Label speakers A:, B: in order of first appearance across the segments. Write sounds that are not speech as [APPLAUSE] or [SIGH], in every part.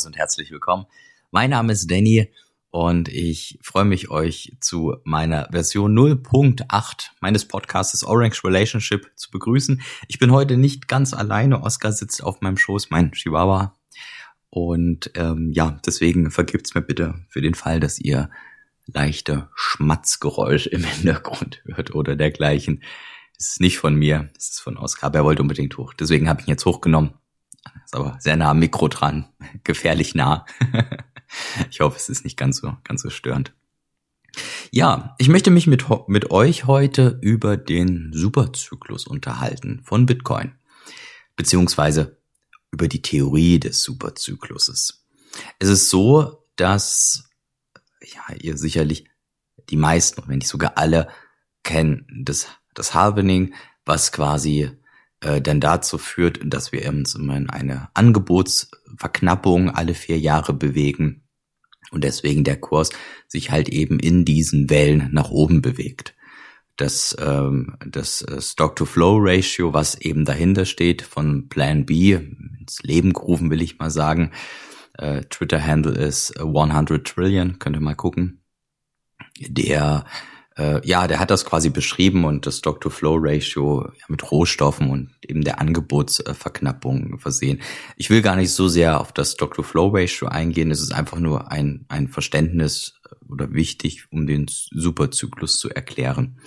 A: Servus und herzlich willkommen. Mein Name ist Danny und ich freue mich, euch zu meiner Version 0.8 meines Podcasts Orange Relationship zu begrüßen. Ich bin heute nicht ganz alleine. Oskar sitzt auf meinem Schoß, mein Chihuahua. Und ähm, ja, deswegen vergibt's mir bitte für den Fall, dass ihr leichte Schmatzgeräusch im Hintergrund hört oder dergleichen. Es ist nicht von mir, es ist von Oskar, aber er wollte unbedingt hoch. Deswegen habe ich ihn jetzt hochgenommen. Ist aber sehr nah am Mikro dran, [LAUGHS] gefährlich nah. [LAUGHS] ich hoffe, es ist nicht ganz so, ganz so störend. Ja, ich möchte mich mit, mit euch heute über den Superzyklus unterhalten von Bitcoin. Beziehungsweise über die Theorie des Superzykluses. Es ist so, dass, ja, ihr sicherlich die meisten, wenn nicht sogar alle, kennen das, das Halvening, was quasi äh, dann dazu führt, dass wir uns immer in eine Angebotsverknappung alle vier Jahre bewegen und deswegen der Kurs sich halt eben in diesen Wellen nach oben bewegt. Das, ähm, das äh, Stock-to-Flow-Ratio, was eben dahinter steht von Plan B, ins Leben gerufen will ich mal sagen, äh, Twitter-Handle ist 100 Trillion, könnt ihr mal gucken. Der äh, ja, der hat das quasi beschrieben und das Stock-to-Flow-Ratio mit Rohstoffen und eben der Angebotsverknappung versehen. Ich will gar nicht so sehr auf das Stock-to-Flow-Ratio eingehen. Es ist einfach nur ein, ein Verständnis äh, oder wichtig, um den Superzyklus zu erklären.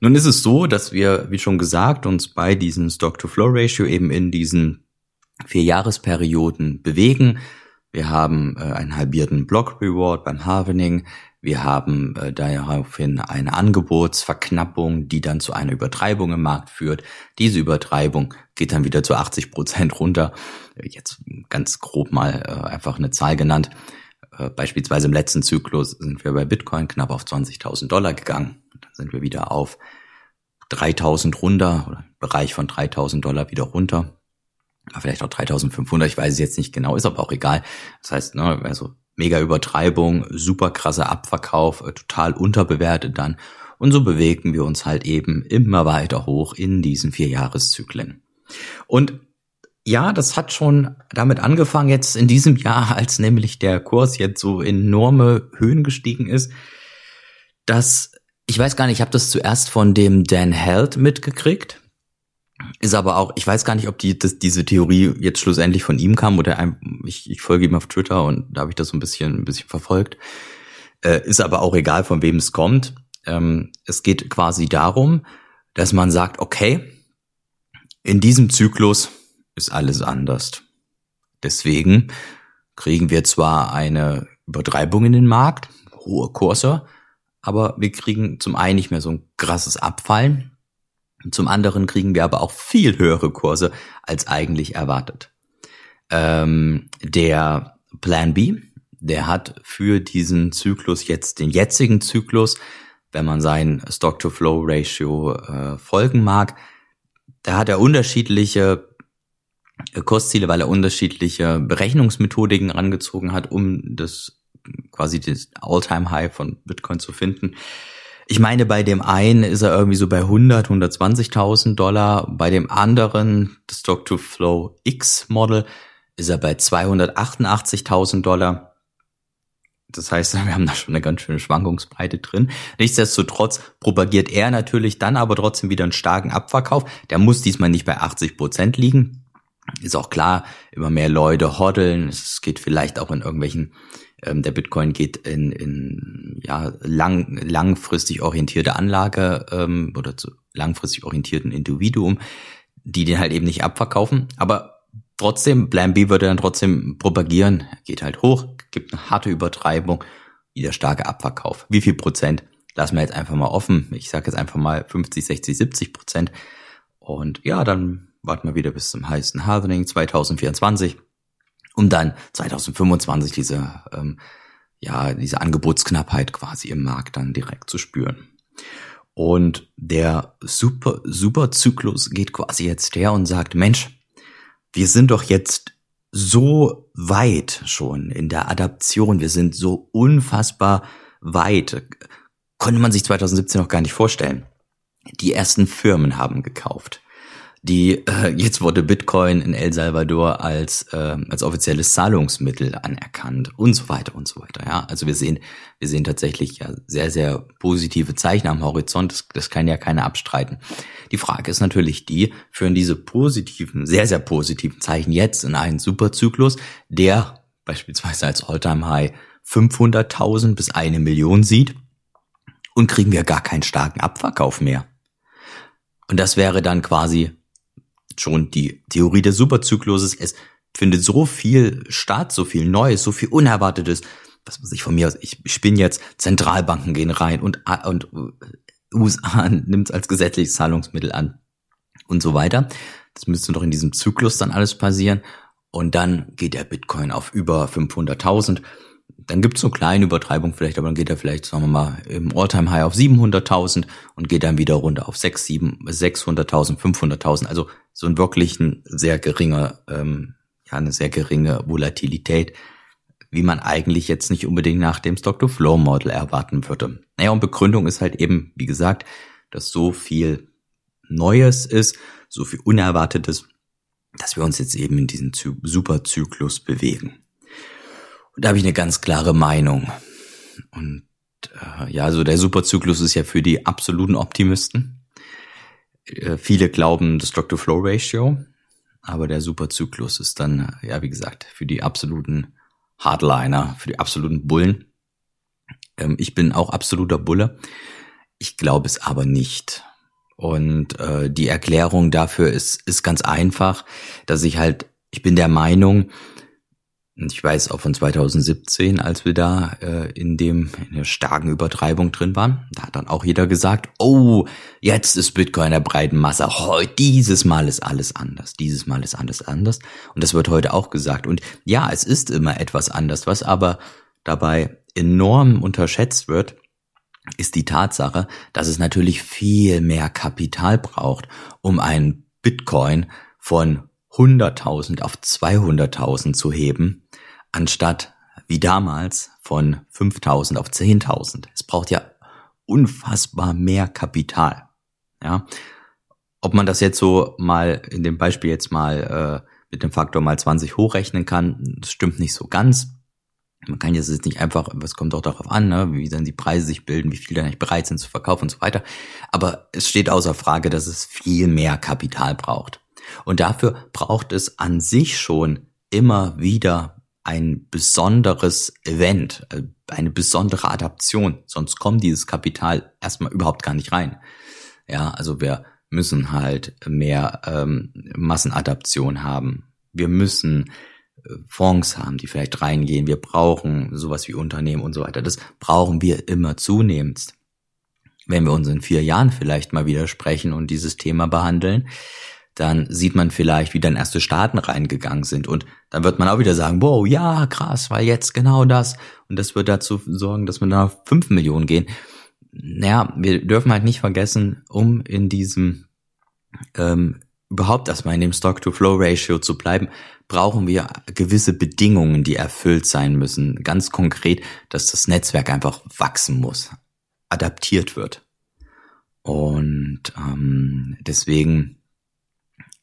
A: Nun ist es so, dass wir, wie schon gesagt, uns bei diesem Stock-to-Flow-Ratio eben in diesen vier Jahresperioden bewegen. Wir haben äh, einen halbierten Block Reward beim Halvening. Wir haben äh, daraufhin eine Angebotsverknappung, die dann zu einer Übertreibung im Markt führt. Diese Übertreibung geht dann wieder zu 80 Prozent runter. Jetzt ganz grob mal äh, einfach eine Zahl genannt. Äh, beispielsweise im letzten Zyklus sind wir bei Bitcoin knapp auf 20.000 Dollar gegangen. Dann sind wir wieder auf 3.000 runter oder Bereich von 3.000 Dollar wieder runter. Vielleicht auch 3.500, ich weiß es jetzt nicht genau, ist aber auch egal. Das heißt, ne, also mega Übertreibung, super krasser Abverkauf, äh, total unterbewertet dann. Und so bewegen wir uns halt eben immer weiter hoch in diesen vier Jahreszyklen. Und ja, das hat schon damit angefangen jetzt in diesem Jahr, [LAUGHS] als nämlich der Kurs jetzt so enorme Höhen gestiegen ist, dass ich weiß gar nicht, ich habe das zuerst von dem Dan Held mitgekriegt. Ist aber auch, ich weiß gar nicht, ob die, das, diese Theorie jetzt schlussendlich von ihm kam oder ein, ich, ich folge ihm auf Twitter und da habe ich das so ein bisschen, ein bisschen verfolgt. Äh, ist aber auch egal, von wem es kommt. Ähm, es geht quasi darum, dass man sagt, okay, in diesem Zyklus ist alles anders. Deswegen kriegen wir zwar eine Übertreibung in den Markt, hohe Kurse, aber wir kriegen zum einen nicht mehr so ein krasses Abfallen zum anderen kriegen wir aber auch viel höhere Kurse als eigentlich erwartet. Ähm, der Plan B, der hat für diesen Zyklus jetzt den jetzigen Zyklus, wenn man sein Stock-to-Flow-Ratio äh, folgen mag, da hat er unterschiedliche äh, Kursziele, weil er unterschiedliche Berechnungsmethodiken angezogen hat, um das quasi das All-Time-High von Bitcoin zu finden. Ich meine, bei dem einen ist er irgendwie so bei 100, 120.000 Dollar. Bei dem anderen, das Stock-to-Flow X-Model, ist er bei 288.000 Dollar. Das heißt, [LAUGHS] wir haben da schon eine ganz schöne Schwankungsbreite drin. Nichtsdestotrotz propagiert er natürlich dann aber trotzdem wieder einen starken Abverkauf. Der muss diesmal nicht bei 80 Prozent liegen. Ist auch klar, immer mehr Leute hoddeln. Es geht vielleicht auch in irgendwelchen ähm, der Bitcoin geht in, in ja, lang, langfristig orientierte Anlage ähm, oder zu langfristig orientierten Individuum, die den halt eben nicht abverkaufen. Aber trotzdem, Plan B würde dann trotzdem propagieren, geht halt hoch, gibt eine harte Übertreibung, wieder starke Abverkauf. Wie viel Prozent? Lassen wir jetzt einfach mal offen. Ich sage jetzt einfach mal 50, 60, 70 Prozent. Und ja, dann warten wir wieder bis zum heißen Halvening 2024 um dann 2025 diese, ähm, ja, diese Angebotsknappheit quasi im Markt dann direkt zu spüren. Und der Super, Superzyklus geht quasi jetzt her und sagt, Mensch, wir sind doch jetzt so weit schon in der Adaption. Wir sind so unfassbar weit. Konnte man sich 2017 noch gar nicht vorstellen. Die ersten Firmen haben gekauft. Die äh, jetzt wurde Bitcoin in El Salvador als äh, als offizielles Zahlungsmittel anerkannt und so weiter und so weiter. Ja, also wir sehen wir sehen tatsächlich ja sehr sehr positive Zeichen am Horizont. Das, das kann ja keiner abstreiten. Die Frage ist natürlich die: Führen diese positiven, sehr sehr positiven Zeichen jetzt in einen Superzyklus, der beispielsweise als Alltime High 500.000 bis eine Million sieht und kriegen wir gar keinen starken Abverkauf mehr? Und das wäre dann quasi schon die Theorie des Superzykluses. Es findet so viel statt, so viel Neues, so viel Unerwartetes. Was muss ich von mir aus, ich spinne jetzt, Zentralbanken gehen rein und, und USA [LAUGHS] nimmt es als gesetzliches Zahlungsmittel an und so weiter. Das müsste doch in diesem Zyklus dann alles passieren. Und dann geht der Bitcoin auf über 500.000 dann gibt's so kleine Übertreibung vielleicht, aber dann geht er vielleicht, sagen wir mal, im Alltime high auf 700.000 und geht dann wieder runter auf 6, 7, 600.000, 500.000. Also so ein wirklich ein sehr geringer, ähm, ja, eine sehr geringe Volatilität, wie man eigentlich jetzt nicht unbedingt nach dem Stock-to-Flow-Model erwarten würde. Naja, und Begründung ist halt eben, wie gesagt, dass so viel Neues ist, so viel Unerwartetes, dass wir uns jetzt eben in diesen Superzyklus bewegen. Und da habe ich eine ganz klare Meinung. Und äh, ja, so der Superzyklus ist ja für die absoluten Optimisten. Äh, viele glauben das Stock-to-Flow-Ratio, aber der Superzyklus ist dann, ja, wie gesagt, für die absoluten Hardliner, für die absoluten Bullen. Ähm, ich bin auch absoluter Bulle. Ich glaube es aber nicht. Und äh, die Erklärung dafür ist, ist ganz einfach, dass ich halt, ich bin der Meinung, ich weiß auch von 2017, als wir da äh, in dem in der starken Übertreibung drin waren, da hat dann auch jeder gesagt, oh, jetzt ist Bitcoin der breiten Masse. Heute dieses Mal ist alles anders. Dieses Mal ist alles anders. Und das wird heute auch gesagt. Und ja, es ist immer etwas anders. Was aber dabei enorm unterschätzt wird, ist die Tatsache, dass es natürlich viel mehr Kapital braucht, um einen Bitcoin von 100.000 auf 200.000 zu heben, anstatt wie damals von 5.000 auf 10.000. Es braucht ja unfassbar mehr Kapital. Ja, ob man das jetzt so mal in dem Beispiel jetzt mal äh, mit dem Faktor mal 20 hochrechnen kann, das stimmt nicht so ganz. Man kann jetzt nicht einfach, es kommt auch darauf an, ne, wie dann die Preise sich bilden, wie viel dann nicht bereit sind zu verkaufen und so weiter. Aber es steht außer Frage, dass es viel mehr Kapital braucht. Und dafür braucht es an sich schon immer wieder ein besonderes Event, äh, eine besondere Adaption. Sonst kommt dieses Kapital erstmal überhaupt gar nicht rein. Ja, also wir müssen halt mehr ähm, Massenadaption haben. Wir müssen äh, Fonds haben, die vielleicht reingehen. Wir brauchen sowas wie Unternehmen und so weiter. Das brauchen wir immer zunehmend. Wenn wir uns in vier Jahren vielleicht mal wieder sprechen und dieses Thema behandeln, dann sieht man vielleicht, wie dann erste Staaten reingegangen sind. Und dann wird man auch wieder sagen, wow, ja, krass, weil jetzt genau das. Und das wird dazu sorgen, dass wir da auf fünf Millionen gehen. Naja, wir dürfen halt nicht vergessen, um in diesem ähm, überhaupt erstmal in dem Stock-to-Flow-Ratio zu bleiben, brauchen wir gewisse Bedingungen, die erfüllt sein müssen. Ganz konkret, dass das Netzwerk einfach wachsen muss, adaptiert wird. Und ähm, deswegen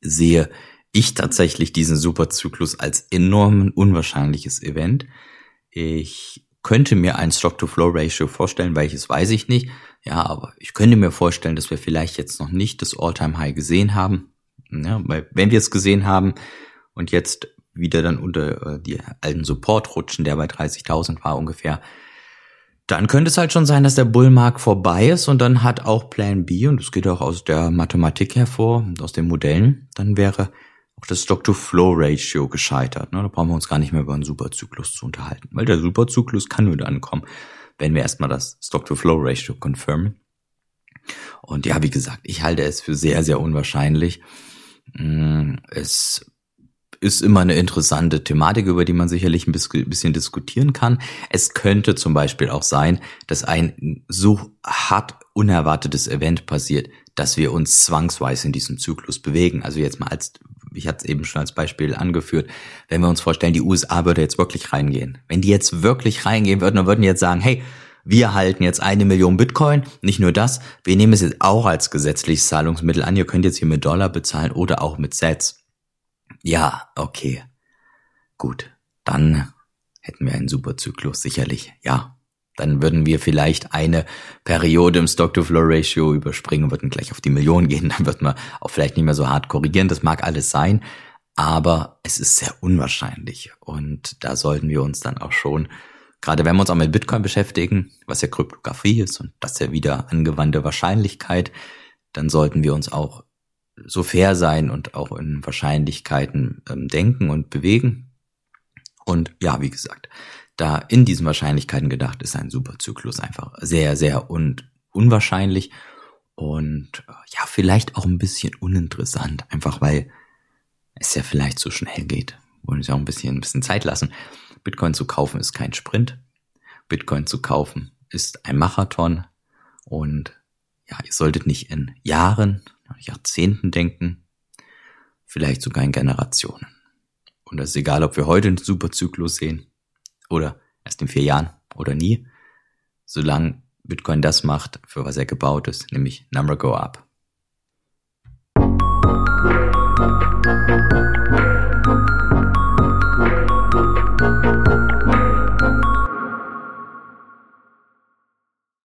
A: sehe ich tatsächlich diesen Superzyklus als enorm unwahrscheinliches Event. Ich könnte mir ein Stock-to-Flow-Ratio vorstellen, welches weiß ich nicht. Ja, aber ich könnte mir vorstellen, dass wir vielleicht jetzt noch nicht das All-Time-High gesehen haben. Ja, weil wenn wir es gesehen haben und jetzt wieder dann unter äh, die alten Support rutschen, der bei 30.000 war ungefähr, dann könnte es halt schon sein, dass der Bullmarkt vorbei ist und dann hat auch Plan B, und das geht auch aus der Mathematik hervor, aus den Modellen, dann wäre auch das Stock-to-Flow-Ratio gescheitert. Ne? Da brauchen wir uns gar nicht mehr über einen Superzyklus zu unterhalten, weil der Superzyklus kann nur dann kommen, wenn wir erstmal das Stock-to-Flow-Ratio confirmen. Und ja, wie gesagt, ich halte es für sehr, sehr unwahrscheinlich. Mm, es ist immer eine interessante Thematik, über die man sicherlich ein bisschen diskutieren kann. Es könnte zum Beispiel auch sein, dass ein so hart unerwartetes Event passiert, dass wir uns zwangsweise in diesem Zyklus bewegen. Also jetzt mal als, ich hatte es eben schon als Beispiel angeführt, wenn wir uns vorstellen, die USA würde jetzt wirklich reingehen. Wenn die jetzt wirklich reingehen würden, dann würden die jetzt sagen, hey, wir halten jetzt eine Million Bitcoin. Nicht nur das, wir nehmen es jetzt auch als gesetzliches Zahlungsmittel an. Ihr könnt jetzt hier mit Dollar bezahlen oder auch mit Sets. Ja, okay. Gut, dann hätten wir einen super Zyklus, sicherlich, ja. Dann würden wir vielleicht eine Periode im Stock-to-Flow-Ratio überspringen, würden gleich auf die Million gehen, [LAUGHS] dann wird man auch vielleicht nicht mehr so hart korrigieren, das mag alles sein, aber es ist sehr unwahrscheinlich und da sollten wir uns dann auch schon, gerade wenn wir uns auch mit Bitcoin beschäftigen, was ja Kryptographie ist und das ja wieder angewandte Wahrscheinlichkeit, dann sollten wir uns auch so fair sein und auch in Wahrscheinlichkeiten ähm, denken und bewegen, und ja, wie gesagt, da in diesen Wahrscheinlichkeiten gedacht ist ein Superzyklus einfach sehr, sehr un unwahrscheinlich und äh, ja, vielleicht auch ein bisschen uninteressant, einfach weil es ja vielleicht so schnell geht. Wollen ja auch ein bisschen, ein bisschen Zeit lassen. Bitcoin zu kaufen ist kein Sprint. Bitcoin zu kaufen ist ein Marathon und ja, ihr solltet nicht in Jahren, Jahrzehnten denken, vielleicht sogar in Generationen. Und das ist egal, ob wir heute einen Superzyklus sehen oder erst in vier Jahren oder nie, solange Bitcoin das macht, für was er gebaut ist, nämlich Number Go Up.